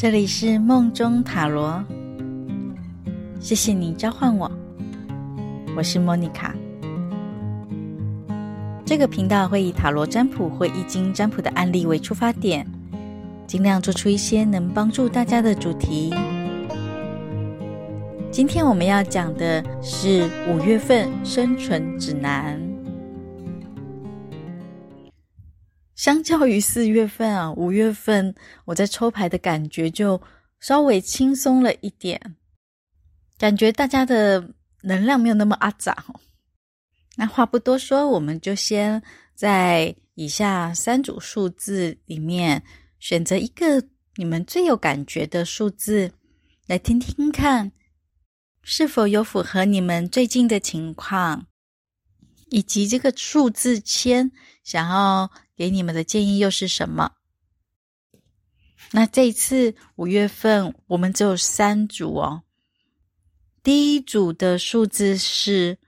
这里是梦中塔罗，谢谢你召唤我，我是莫妮卡。这个频道会以塔罗占卜或易经占卜的案例为出发点，尽量做出一些能帮助大家的主题。今天我们要讲的是五月份生存指南。相较于四月份啊，五月份我在抽牌的感觉就稍微轻松了一点，感觉大家的能量没有那么阿杂。那话不多说，我们就先在以下三组数字里面选择一个你们最有感觉的数字，来听听看是否有符合你们最近的情况，以及这个数字签想要。给你们的建议又是什么？那这一次五月份我们只有三组哦。第一组的数字是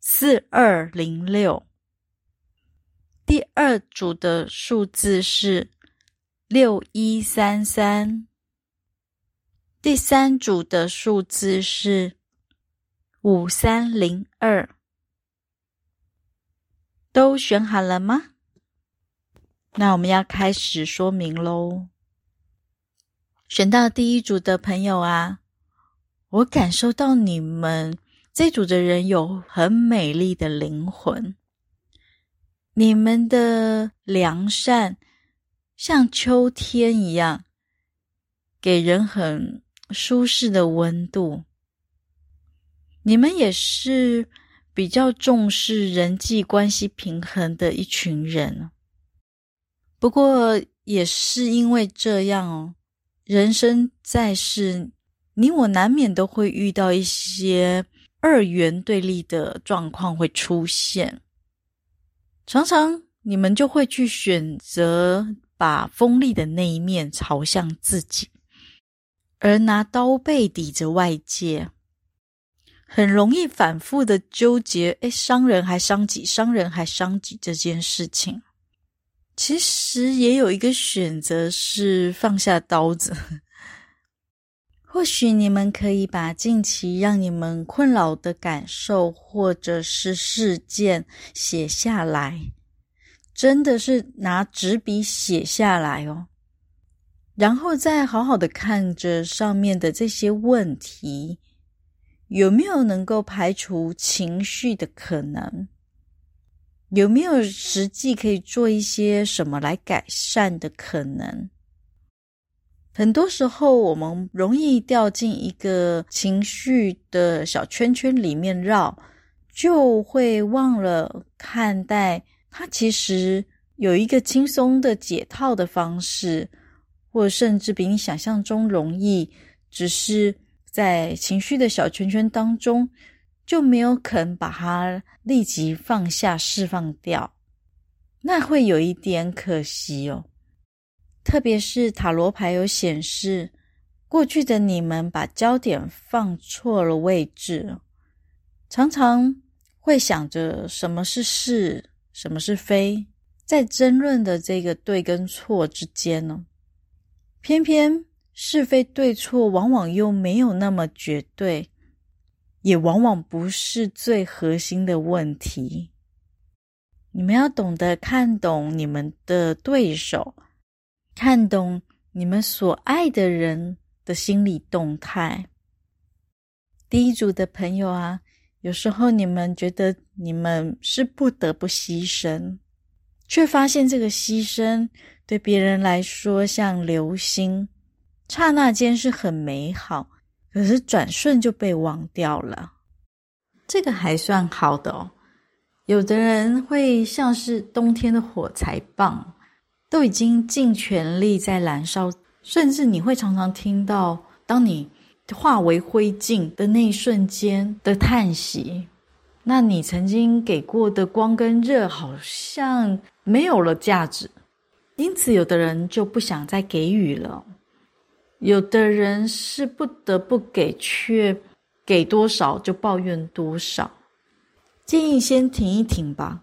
四二零六，第二组的数字是六一三三，第三组的数字是五三零二。都选好了吗？那我们要开始说明喽。选到第一组的朋友啊，我感受到你们这组的人有很美丽的灵魂，你们的良善像秋天一样，给人很舒适的温度。你们也是比较重视人际关系平衡的一群人。不过也是因为这样哦，人生在世，你我难免都会遇到一些二元对立的状况会出现。常常你们就会去选择把锋利的那一面朝向自己，而拿刀背抵着外界，很容易反复的纠结，诶，伤人还伤己，伤人还伤己这件事情。其实也有一个选择是放下刀子。或许你们可以把近期让你们困扰的感受或者是事件写下来，真的是拿纸笔写下来哦，然后再好好的看着上面的这些问题，有没有能够排除情绪的可能。有没有实际可以做一些什么来改善的可能？很多时候，我们容易掉进一个情绪的小圈圈里面绕，就会忘了看待它其实有一个轻松的解套的方式，或甚至比你想象中容易。只是在情绪的小圈圈当中。就没有肯把它立即放下、释放掉，那会有一点可惜哦。特别是塔罗牌有显示，过去的你们把焦点放错了位置，常常会想着什么是是，什么是非，在争论的这个对跟错之间呢，偏偏是非对错往往又没有那么绝对。也往往不是最核心的问题。你们要懂得看懂你们的对手，看懂你们所爱的人的心理动态。第一组的朋友啊，有时候你们觉得你们是不得不牺牲，却发现这个牺牲对别人来说像流星，刹那间是很美好。可是转瞬就被忘掉了，这个还算好的哦。有的人会像是冬天的火柴棒，都已经尽全力在燃烧，甚至你会常常听到，当你化为灰烬的那一瞬间的叹息。那你曾经给过的光跟热，好像没有了价值，因此有的人就不想再给予了。有的人是不得不给，却给多少就抱怨多少。建议先停一停吧。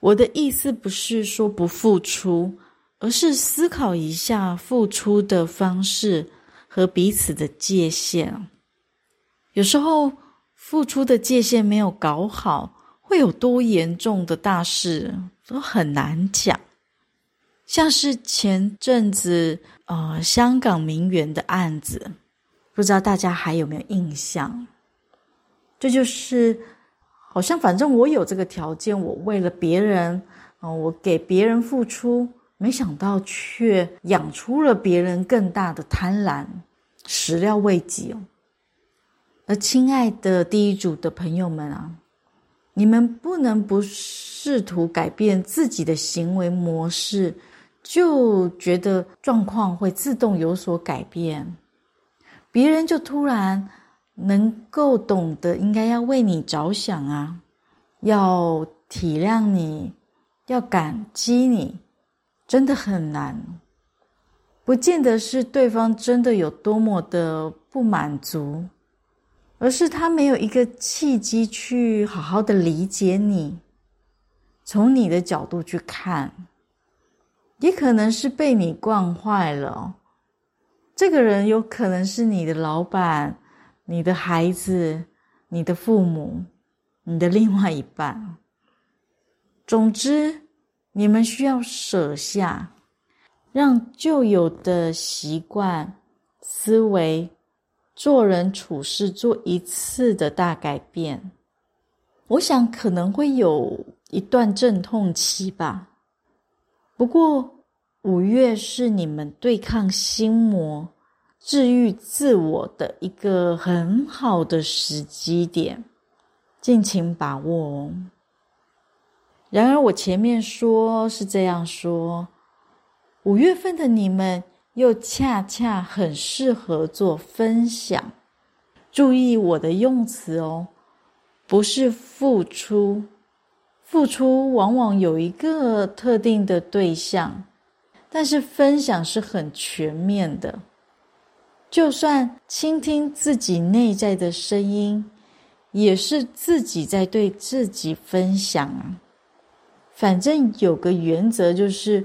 我的意思不是说不付出，而是思考一下付出的方式和彼此的界限。有时候付出的界限没有搞好，会有多严重的大事都很难讲。像是前阵子呃香港名媛的案子，不知道大家还有没有印象？这就是好像反正我有这个条件，我为了别人，呃，我给别人付出。没想到，却养出了别人更大的贪婪，始料未及哦。而亲爱的第一组的朋友们啊，你们不能不试图改变自己的行为模式，就觉得状况会自动有所改变，别人就突然能够懂得应该要为你着想啊，要体谅你，要感激你。真的很难，不见得是对方真的有多么的不满足，而是他没有一个契机去好好的理解你，从你的角度去看，也可能是被你惯坏了。这个人有可能是你的老板、你的孩子、你的父母、你的另外一半。总之。你们需要舍下，让旧有的习惯、思维、做人处事做一次的大改变。我想可能会有一段阵痛期吧。不过五月是你们对抗心魔、治愈自我的一个很好的时机点，尽情把握哦。然而，我前面说是这样说，五月份的你们又恰恰很适合做分享。注意我的用词哦，不是付出，付出往往有一个特定的对象，但是分享是很全面的。就算倾听自己内在的声音，也是自己在对自己分享啊。反正有个原则，就是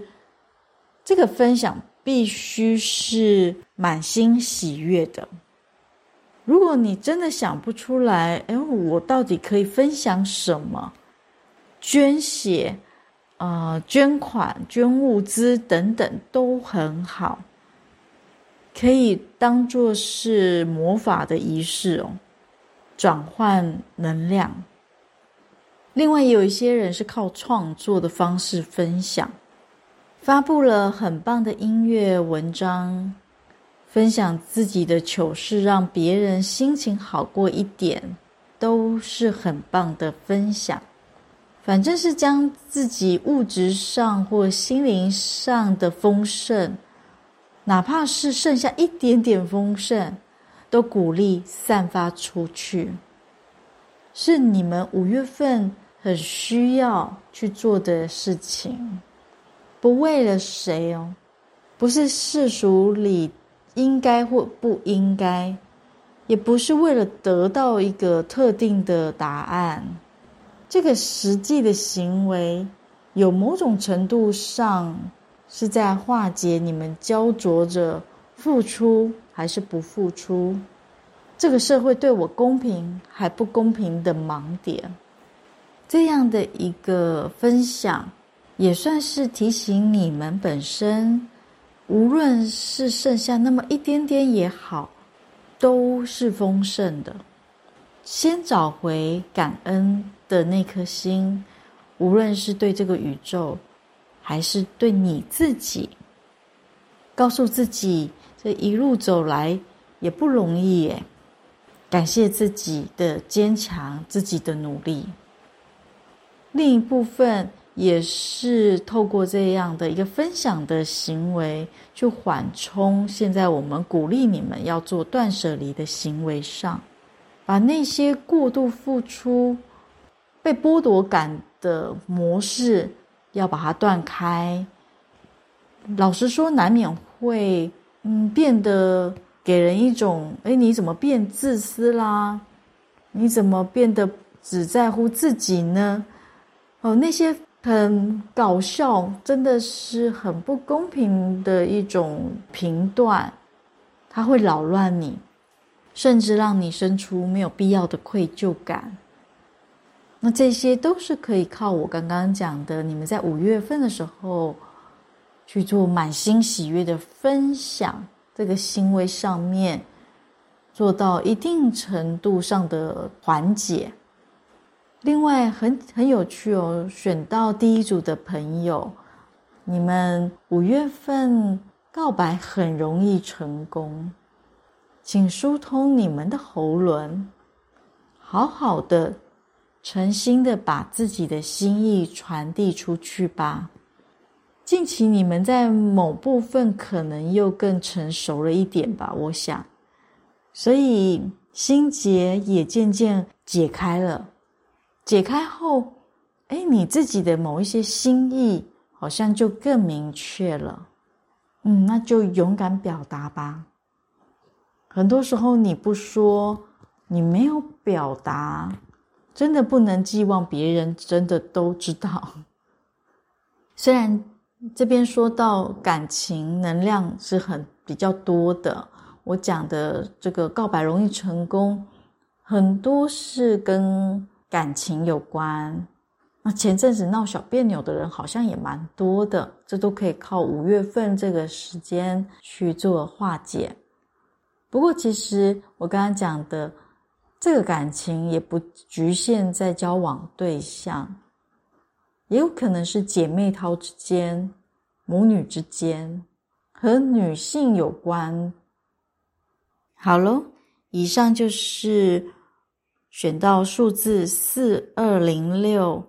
这个分享必须是满心喜悦的。如果你真的想不出来，哎，我到底可以分享什么？捐血、啊、呃，捐款、捐物资等等都很好，可以当做是魔法的仪式哦，转换能量。另外，有一些人是靠创作的方式分享，发布了很棒的音乐文章，分享自己的糗事，让别人心情好过一点，都是很棒的分享。反正是将自己物质上或心灵上的丰盛，哪怕是剩下一点点丰盛，都鼓励散发出去。是你们五月份很需要去做的事情，不为了谁哦，不是世俗里应该或不应该，也不是为了得到一个特定的答案。这个实际的行为，有某种程度上是在化解你们焦灼着付出还是不付出，这个社会对我公平还不公平的盲点。这样的一个分享，也算是提醒你们本身，无论是剩下那么一点点也好，都是丰盛的。先找回感恩的那颗心，无论是对这个宇宙，还是对你自己，告诉自己这一路走来也不容易耶，感谢自己的坚强，自己的努力。另一部分也是透过这样的一个分享的行为，去缓冲现在我们鼓励你们要做断舍离的行为上，把那些过度付出、被剥夺感的模式要把它断开。老实说，难免会嗯变得给人一种：哎，你怎么变自私啦？你怎么变得只在乎自己呢？哦，那些很搞笑，真的是很不公平的一种评断，它会扰乱你，甚至让你生出没有必要的愧疚感。那这些都是可以靠我刚刚讲的，你们在五月份的时候去做满心喜悦的分享，这个行为上面做到一定程度上的缓解。另外很很有趣哦，选到第一组的朋友，你们五月份告白很容易成功，请疏通你们的喉轮，好好的、诚心的把自己的心意传递出去吧。近期你们在某部分可能又更成熟了一点吧，我想，所以心结也渐渐解开了。解开后，哎，你自己的某一些心意好像就更明确了。嗯，那就勇敢表达吧。很多时候你不说，你没有表达，真的不能寄望别人真的都知道。虽然这边说到感情能量是很比较多的，我讲的这个告白容易成功，很多是跟。感情有关，那前阵子闹小别扭的人好像也蛮多的，这都可以靠五月份这个时间去做化解。不过，其实我刚刚讲的这个感情也不局限在交往对象，也有可能是姐妹淘之间、母女之间，和女性有关。好喽，以上就是。选到数字四二零六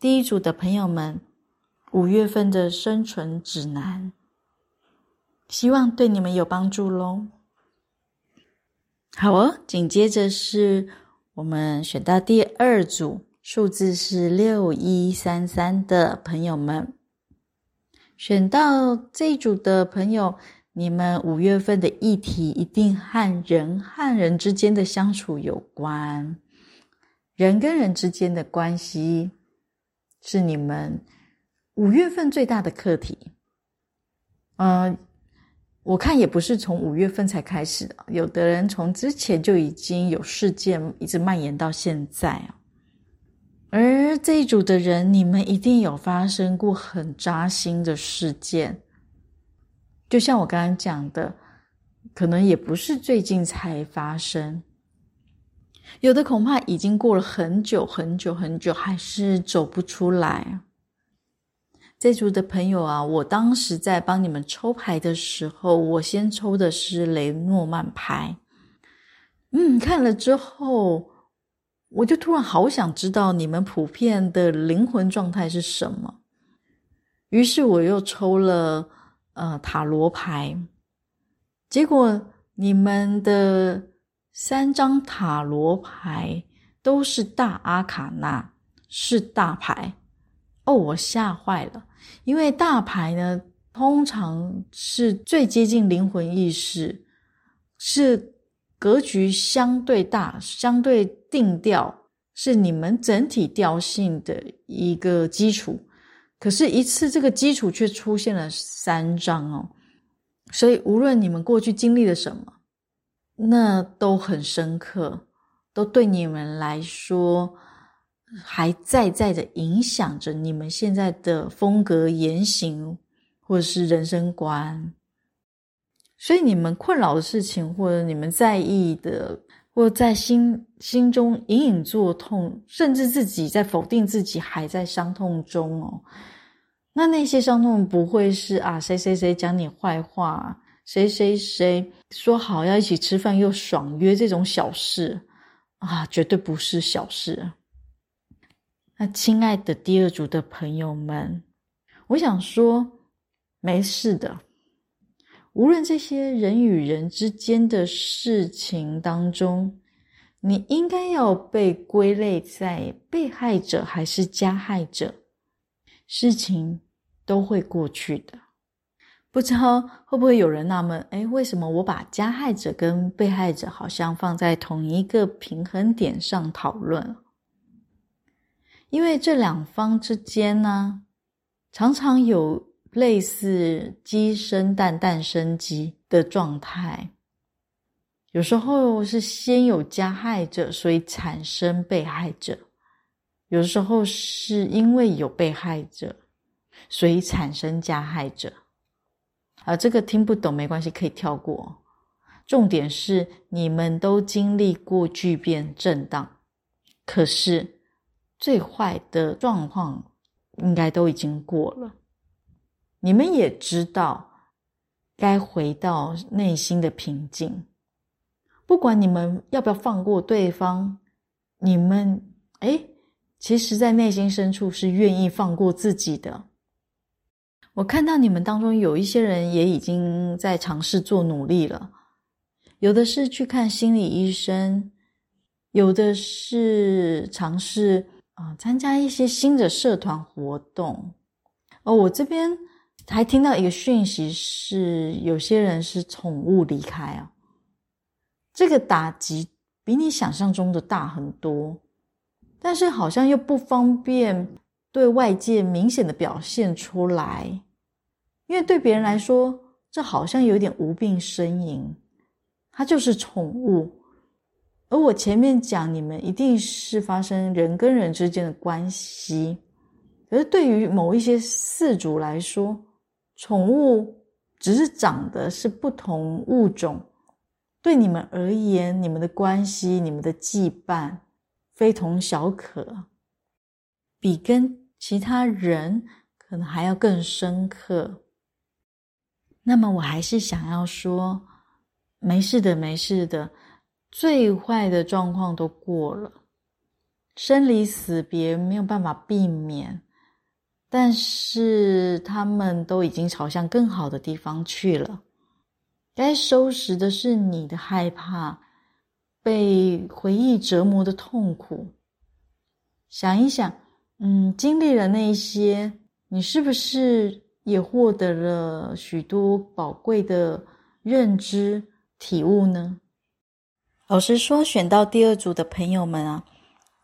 第一组的朋友们，五月份的生存指南，希望对你们有帮助喽。好哦，紧接着是我们选到第二组，数字是六一三三的朋友们，选到这一组的朋友。你们五月份的议题一定和人和人之间的相处有关，人跟人之间的关系是你们五月份最大的课题。嗯、我看也不是从五月份才开始的，有的人从之前就已经有事件一直蔓延到现在。而这一组的人，你们一定有发生过很扎心的事件。就像我刚刚讲的，可能也不是最近才发生，有的恐怕已经过了很久很久很久，还是走不出来。这组的朋友啊，我当时在帮你们抽牌的时候，我先抽的是雷诺曼牌。嗯，看了之后，我就突然好想知道你们普遍的灵魂状态是什么，于是我又抽了。呃，塔罗牌，结果你们的三张塔罗牌都是大阿卡纳，是大牌哦，我吓坏了，因为大牌呢，通常是最接近灵魂意识，是格局相对大、相对定调，是你们整体调性的一个基础。可是，一次这个基础却出现了三张哦，所以无论你们过去经历了什么，那都很深刻，都对你们来说还在在的影响着你们现在的风格、言行，或者是人生观。所以，你们困扰的事情，或者你们在意的，或在心心中隐隐作痛，甚至自己在否定自己，还在伤痛中哦。那那些伤痛不会是啊，谁谁谁讲你坏话，谁谁谁说好要一起吃饭又爽约这种小事啊，绝对不是小事。那亲爱的第二组的朋友们，我想说，没事的。无论这些人与人之间的事情当中，你应该要被归类在被害者还是加害者。事情都会过去的，不知道会不会有人纳闷，诶，为什么我把加害者跟被害者好像放在同一个平衡点上讨论？因为这两方之间呢，常常有类似鸡生蛋、蛋生鸡的状态。有时候是先有加害者，所以产生被害者；有时候是因为有被害者，所以产生加害者。啊，这个听不懂没关系，可以跳过。重点是你们都经历过巨变震荡，可是最坏的状况应该都已经过了。你们也知道该回到内心的平静。不管你们要不要放过对方，你们诶，其实，在内心深处是愿意放过自己的。我看到你们当中有一些人也已经在尝试做努力了，有的是去看心理医生，有的是尝试啊参加一些新的社团活动。哦，我这边还听到一个讯息是，有些人是宠物离开啊。这个打击比你想象中的大很多，但是好像又不方便对外界明显的表现出来，因为对别人来说，这好像有点无病呻吟，它就是宠物。而我前面讲，你们一定是发生人跟人之间的关系，而对于某一些饲主来说，宠物只是长得是不同物种。对你们而言，你们的关系、你们的羁绊，非同小可，比跟其他人可能还要更深刻。那么，我还是想要说，没事的，没事的，最坏的状况都过了，生离死别没有办法避免，但是他们都已经朝向更好的地方去了。该收拾的是你的害怕，被回忆折磨的痛苦。想一想，嗯，经历了那些，你是不是也获得了许多宝贵的认知体悟呢？老实说，选到第二组的朋友们啊，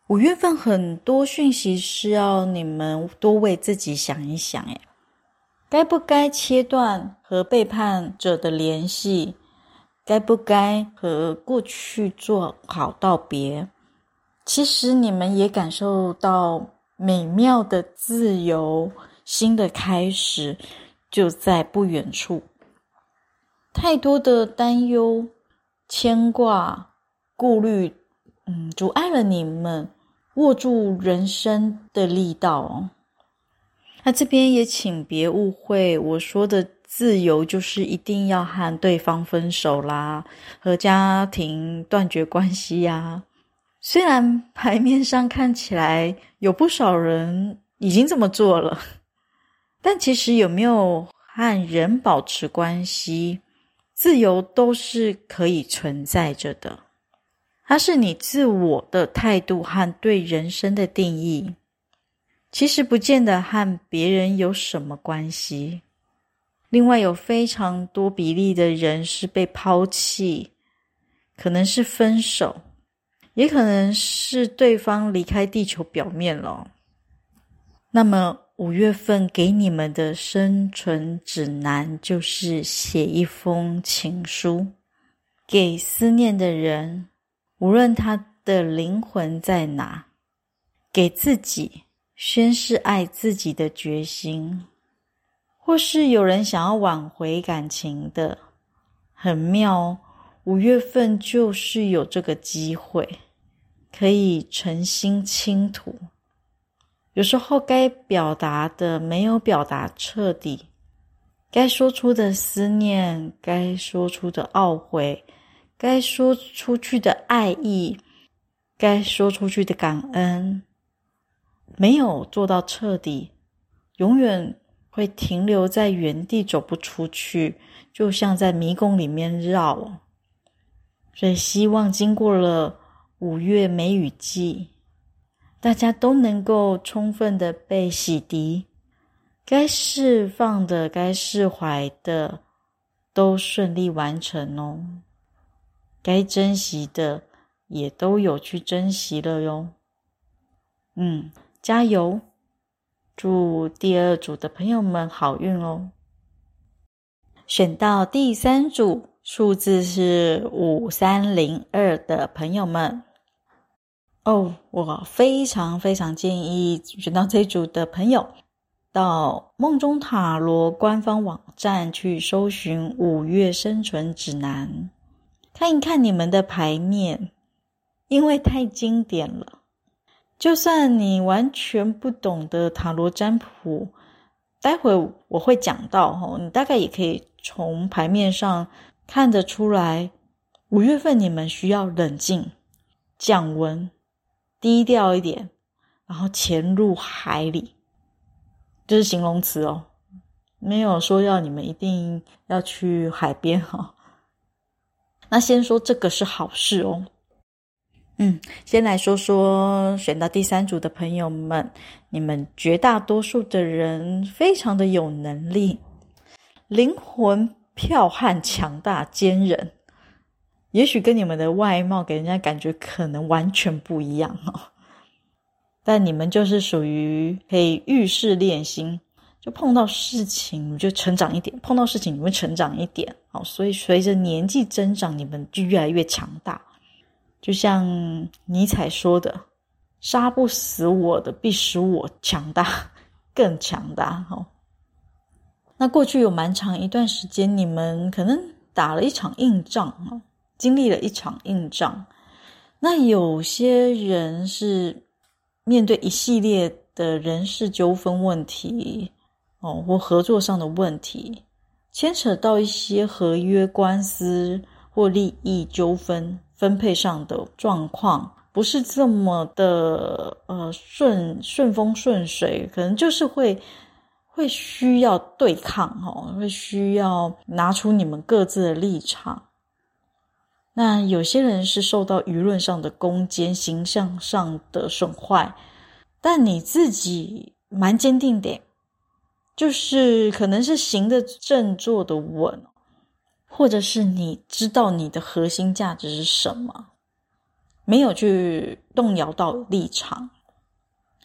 五月份很多讯息是要你们多为自己想一想，诶该不该切断和背叛者的联系？该不该和过去做好道别？其实你们也感受到美妙的自由，新的开始就在不远处。太多的担忧、牵挂、顾虑，嗯，阻碍了你们握住人生的力道哦。那这边也请别误会，我说的自由就是一定要和对方分手啦，和家庭断绝关系呀。虽然牌面上看起来有不少人已经这么做了，但其实有没有和人保持关系，自由都是可以存在着的。它是你自我的态度和对人生的定义。其实不见得和别人有什么关系。另外，有非常多比例的人是被抛弃，可能是分手，也可能是对方离开地球表面了。那么，五月份给你们的生存指南就是写一封情书，给思念的人，无论他的灵魂在哪，给自己。宣誓爱自己的决心，或是有人想要挽回感情的，很妙。五月份就是有这个机会，可以诚心倾吐。有时候该表达的没有表达彻底，该说出的思念，该说出的懊悔，该说出去的爱意，该说出去的感恩。没有做到彻底，永远会停留在原地，走不出去，就像在迷宫里面绕。所以，希望经过了五月梅雨季，大家都能够充分的被洗涤，该释放的、该释怀的，都顺利完成哦。该珍惜的，也都有去珍惜了哟。嗯。加油！祝第二组的朋友们好运哦。选到第三组，数字是五三零二的朋友们，哦，我非常非常建议选到这组的朋友，到梦中塔罗官方网站去搜寻五月生存指南，看一看你们的牌面，因为太经典了。就算你完全不懂得塔罗占卜，待会我会讲到齁，你大概也可以从牌面上看得出来，五月份你们需要冷静、降温、低调一点，然后潜入海里。这是形容词哦，没有说要你们一定要去海边哈、那先说这个是好事哦。嗯，先来说说选到第三组的朋友们，你们绝大多数的人非常的有能力，灵魂剽悍、强大、坚韧，也许跟你们的外貌给人家感觉可能完全不一样、哦。但你们就是属于可以遇事练心，就碰到事情你就成长一点，碰到事情你会成长一点，好，所以随着年纪增长，你们就越来越强大。就像尼采说的：“杀不死我的，必使我强大，更强大。”好，那过去有蛮长一段时间，你们可能打了一场硬仗，哈，经历了一场硬仗。那有些人是。面对一系列的人事纠纷问题，哦，或合作上的问题，牵扯到一些合约官司或利益纠纷分配上的状况，不是这么的呃顺顺风顺水，可能就是会会需要对抗哦，会需要拿出你们各自的立场。那有些人是受到舆论上的攻击，形象上的损坏，但你自己蛮坚定的，就是可能是行的正，坐的稳，或者是你知道你的核心价值是什么，没有去动摇到立场。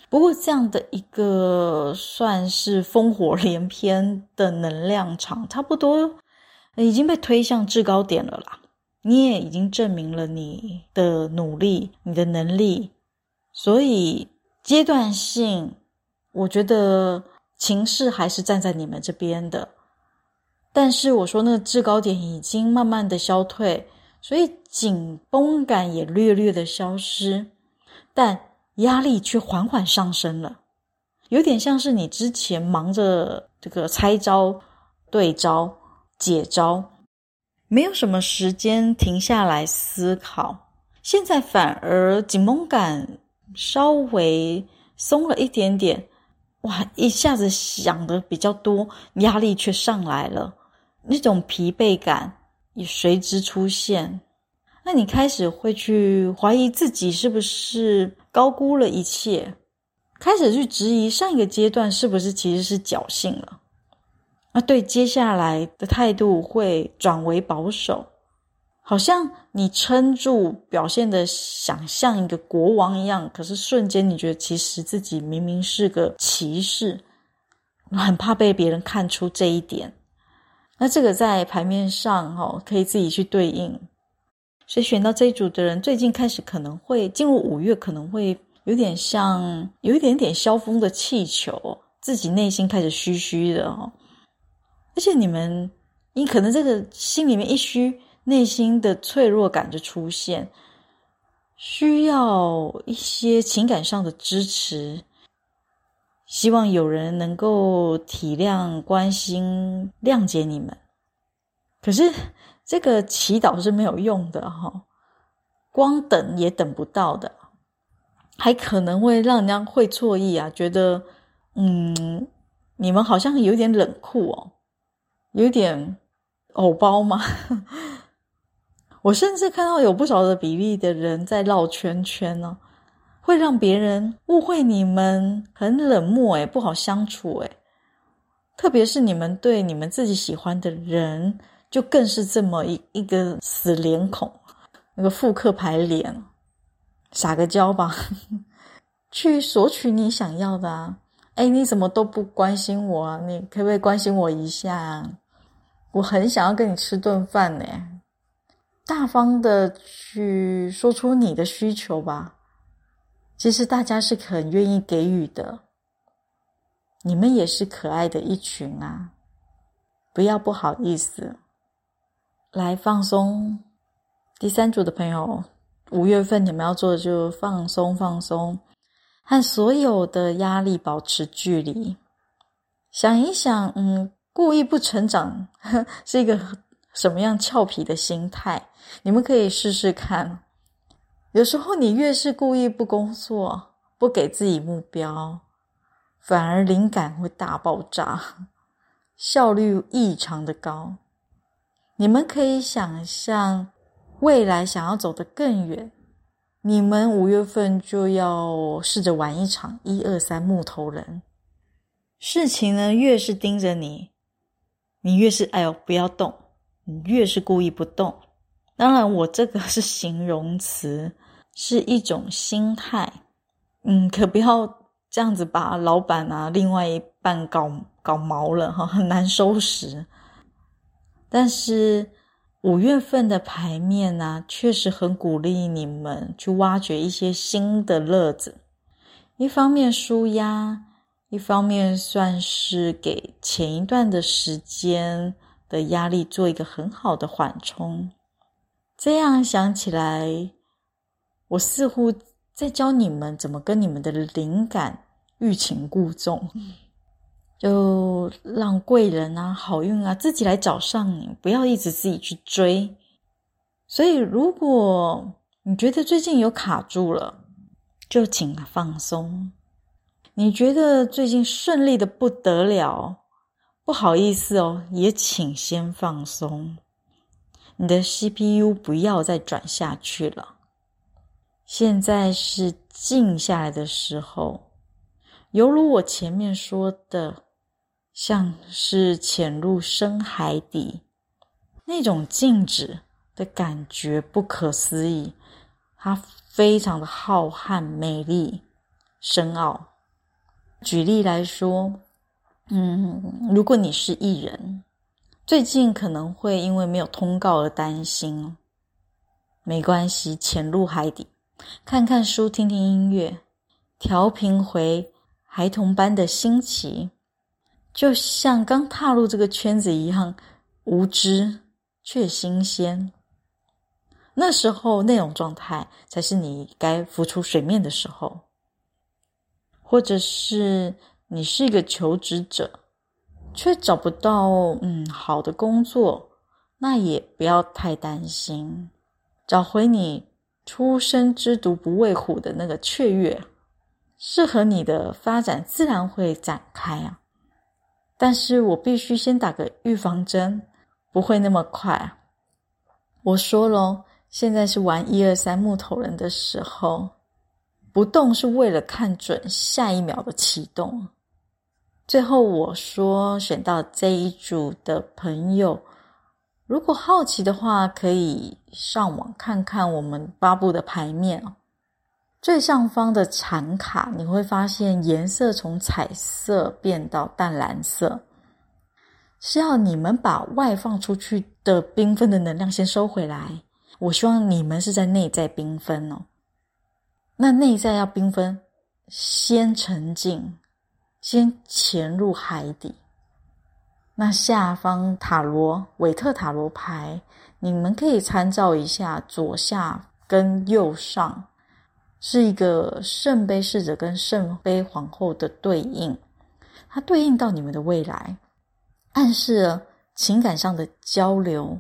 不过这样的一个算是烽火连篇的能量场，差不多已经被推向制高点了啦。你也已经证明了你的努力，你的能力，所以阶段性，我觉得情势还是站在你们这边的。但是我说那个制高点已经慢慢的消退，所以紧绷感也略略的消失，但压力却缓缓上升了，有点像是你之前忙着这个拆招、对招、解招。没有什么时间停下来思考，现在反而紧绷感稍微松了一点点，哇！一下子想的比较多，压力却上来了，那种疲惫感也随之出现。那你开始会去怀疑自己是不是高估了一切，开始去质疑上一个阶段是不是其实是侥幸了。啊，对，接下来的态度会转为保守，好像你撑住，表现得想像一个国王一样，可是瞬间你觉得其实自己明明是个骑士，很怕被别人看出这一点。那这个在牌面上哈，可以自己去对应。所以选到这一组的人，最近开始可能会进入五月，可能会有点像有一点点消风的气球，自己内心开始虚虚的哈。而且你们，你可能这个心里面一虚，内心的脆弱感就出现，需要一些情感上的支持，希望有人能够体谅、关心、谅解你们。可是这个祈祷是没有用的哈，光等也等不到的，还可能会让人家会错意啊，觉得嗯，你们好像有点冷酷哦。有点偶包吗？我甚至看到有不少的比例的人在绕圈圈呢，会让别人误会你们很冷漠，诶，不好相处，诶，特别是你们对你们自己喜欢的人，就更是这么一一个死脸孔，那个复刻牌脸，撒个娇吧，去索取你想要的啊！哎，你怎么都不关心我啊？你可不可以关心我一下？我很想要跟你吃顿饭呢。大方的去说出你的需求吧。其实大家是很愿意给予的。你们也是可爱的一群啊！不要不好意思，来放松。第三组的朋友，五月份你们要做的就放松放松，和所有的压力保持距离。想一想，嗯，故意不成长 是一个什么样俏皮的心态？你们可以试试看。有时候你越是故意不工作，不给自己目标，反而灵感会大爆炸，效率异常的高。你们可以想象。未来想要走得更远，你们五月份就要试着玩一场一二三木头人。事情呢，越是盯着你，你越是哎呦不要动，你越是故意不动。当然，我这个是形容词，是一种心态。嗯，可不要这样子把老板啊，另外一半搞搞毛了哈，很难收拾。但是。五月份的牌面呢、啊，确实很鼓励你们去挖掘一些新的乐子。一方面舒压，一方面算是给前一段的时间的压力做一个很好的缓冲。这样想起来，我似乎在教你们怎么跟你们的灵感欲擒故纵。就让贵人啊、好运啊自己来找上你，不要一直自己去追。所以，如果你觉得最近有卡住了，就请放松。你觉得最近顺利的不得了，不好意思哦，也请先放松。你的 CPU 不要再转下去了。现在是静下来的时候，犹如我前面说的。像是潜入深海底，那种静止的感觉不可思议，它非常的浩瀚、美丽、深奥。举例来说，嗯，如果你是艺人，最近可能会因为没有通告而担心，没关系，潜入海底，看看书，听听音乐，调频回孩童般的新奇。就像刚踏入这个圈子一样，无知却新鲜。那时候那种状态才是你该浮出水面的时候。或者是你是一个求职者，却找不到嗯好的工作，那也不要太担心，找回你初生之犊不畏虎的那个雀跃，适合你的发展自然会展开啊。但是我必须先打个预防针，不会那么快。我说咯，现在是玩一二三木头人的时候，不动是为了看准下一秒的启动。最后我说，选到这一组的朋友，如果好奇的话，可以上网看看我们发布的牌面哦。最上方的禅卡，你会发现颜色从彩色变到淡蓝色，是要你们把外放出去的缤纷的能量先收回来。我希望你们是在内在缤纷哦。那内在要缤纷，先沉静，先潜入海底。那下方塔罗韦特塔罗牌，你们可以参照一下左下跟右上。是一个圣杯侍者跟圣杯皇后的对应，它对应到你们的未来，暗示了情感上的交流、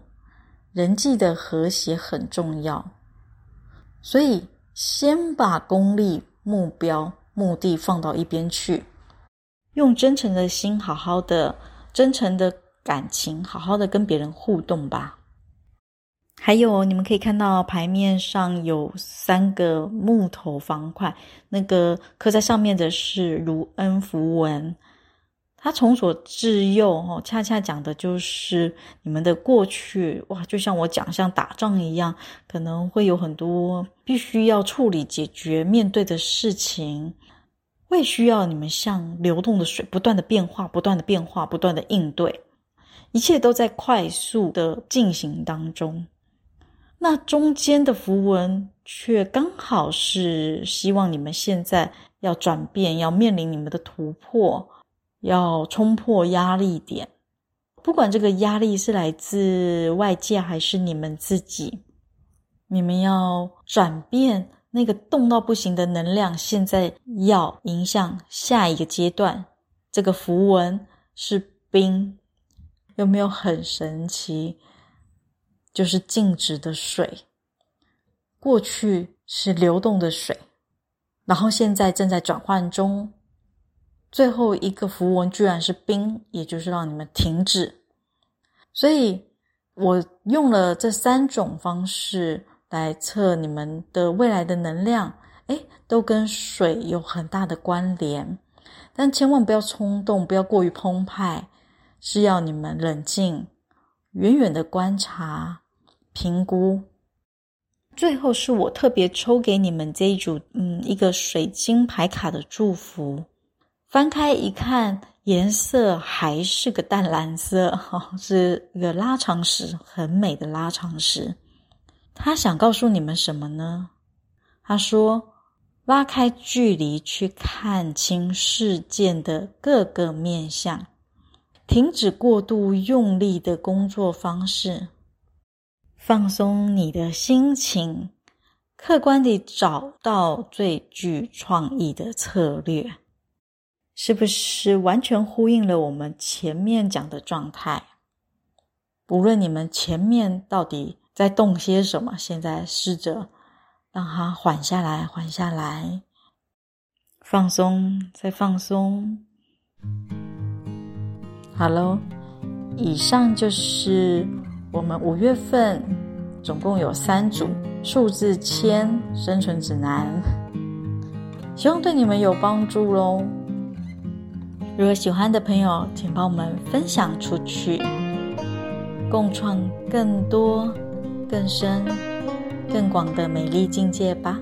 人际的和谐很重要。所以，先把功利、目标、目的放到一边去，用真诚的心，好好的、真诚的感情，好好的跟别人互动吧。还有，你们可以看到牌面上有三个木头方块，那个刻在上面的是卢恩符文。它从左至右，哦，恰恰讲的就是你们的过去。哇，就像我讲，像打仗一样，可能会有很多必须要处理、解决、面对的事情。会需要你们像流动的水，不断的变化，不断的变化，不断的应对，一切都在快速的进行当中。那中间的符文却刚好是希望你们现在要转变，要面临你们的突破，要冲破压力点。不管这个压力是来自外界还是你们自己，你们要转变。那个动到不行的能量，现在要迎向下一个阶段。这个符文是冰，有没有很神奇？就是静止的水，过去是流动的水，然后现在正在转换中。最后一个符文居然是冰，也就是让你们停止。所以我用了这三种方式。来测你们的未来的能量，诶，都跟水有很大的关联，但千万不要冲动，不要过于澎湃，是要你们冷静，远远的观察、评估。最后是我特别抽给你们这一组，嗯，一个水晶牌卡的祝福。翻开一看，颜色还是个淡蓝色，哈，是一个拉长石，很美的拉长石。他想告诉你们什么呢？他说：“拉开距离，去看清事件的各个面向，停止过度用力的工作方式，放松你的心情，客观地找到最具创意的策略。”是不是完全呼应了我们前面讲的状态？无论你们前面到底。在动些什么？现在试着让它缓下来，缓下来，放松，再放松。好喽，以上就是我们五月份总共有三组数字签生存指南，希望对你们有帮助喽。如果喜欢的朋友，请帮我们分享出去，共创更多。更深、更广的美丽境界吧！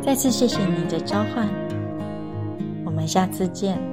再次谢谢你的召唤，我们下次见。